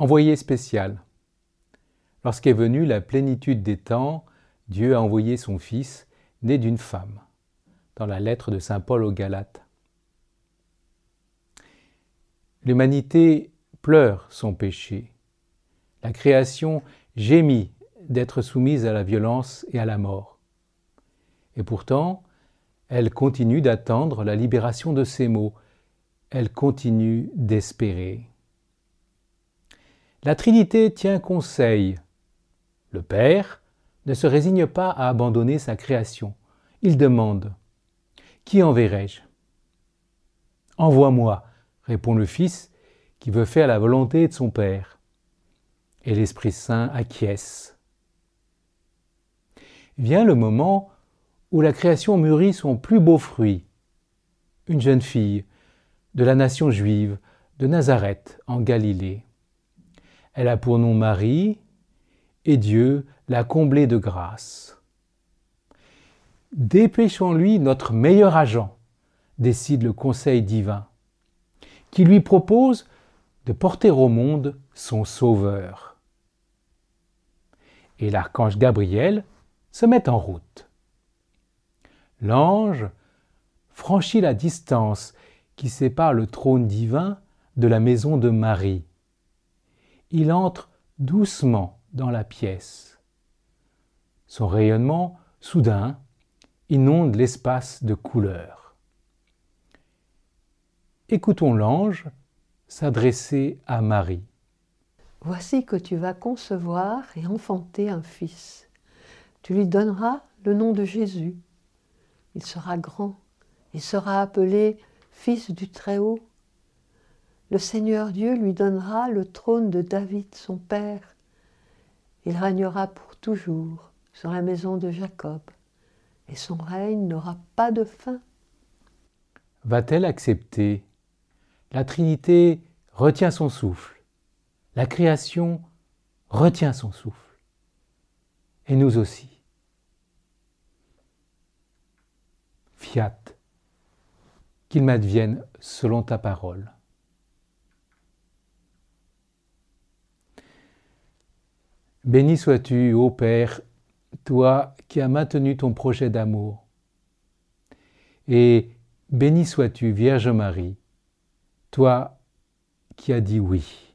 Envoyé spécial. Lorsqu'est venue la plénitude des temps, Dieu a envoyé son Fils, né d'une femme, dans la lettre de Saint Paul aux Galates. L'humanité pleure son péché. La création gémit d'être soumise à la violence et à la mort. Et pourtant, elle continue d'attendre la libération de ses maux. Elle continue d'espérer. La Trinité tient conseil. Le Père ne se résigne pas à abandonner sa création. Il demande Qui enverrai-je Envoie-moi, répond le Fils, qui veut faire la volonté de son Père. Et l'Esprit Saint acquiesce. Vient le moment où la création mûrit son plus beau fruit. Une jeune fille de la nation juive de Nazareth en Galilée. Elle a pour nom Marie, et Dieu l'a comblée de grâce. Dépêchons-lui notre meilleur agent, décide le Conseil divin, qui lui propose de porter au monde son Sauveur. Et l'archange Gabriel se met en route. L'ange franchit la distance qui sépare le trône divin de la maison de Marie. Il entre doucement dans la pièce. Son rayonnement, soudain, inonde l'espace de couleurs. Écoutons l'ange s'adresser à Marie. Voici que tu vas concevoir et enfanter un fils. Tu lui donneras le nom de Jésus. Il sera grand et sera appelé Fils du Très-Haut. Le Seigneur Dieu lui donnera le trône de David, son père. Il régnera pour toujours sur la maison de Jacob, et son règne n'aura pas de fin. Va-t-elle accepter? La Trinité retient son souffle. La création retient son souffle. Et nous aussi. Fiat, qu'il m'advienne selon ta parole. Béni sois-tu, ô Père, toi qui as maintenu ton projet d'amour. Et béni sois-tu, Vierge Marie, toi qui as dit oui.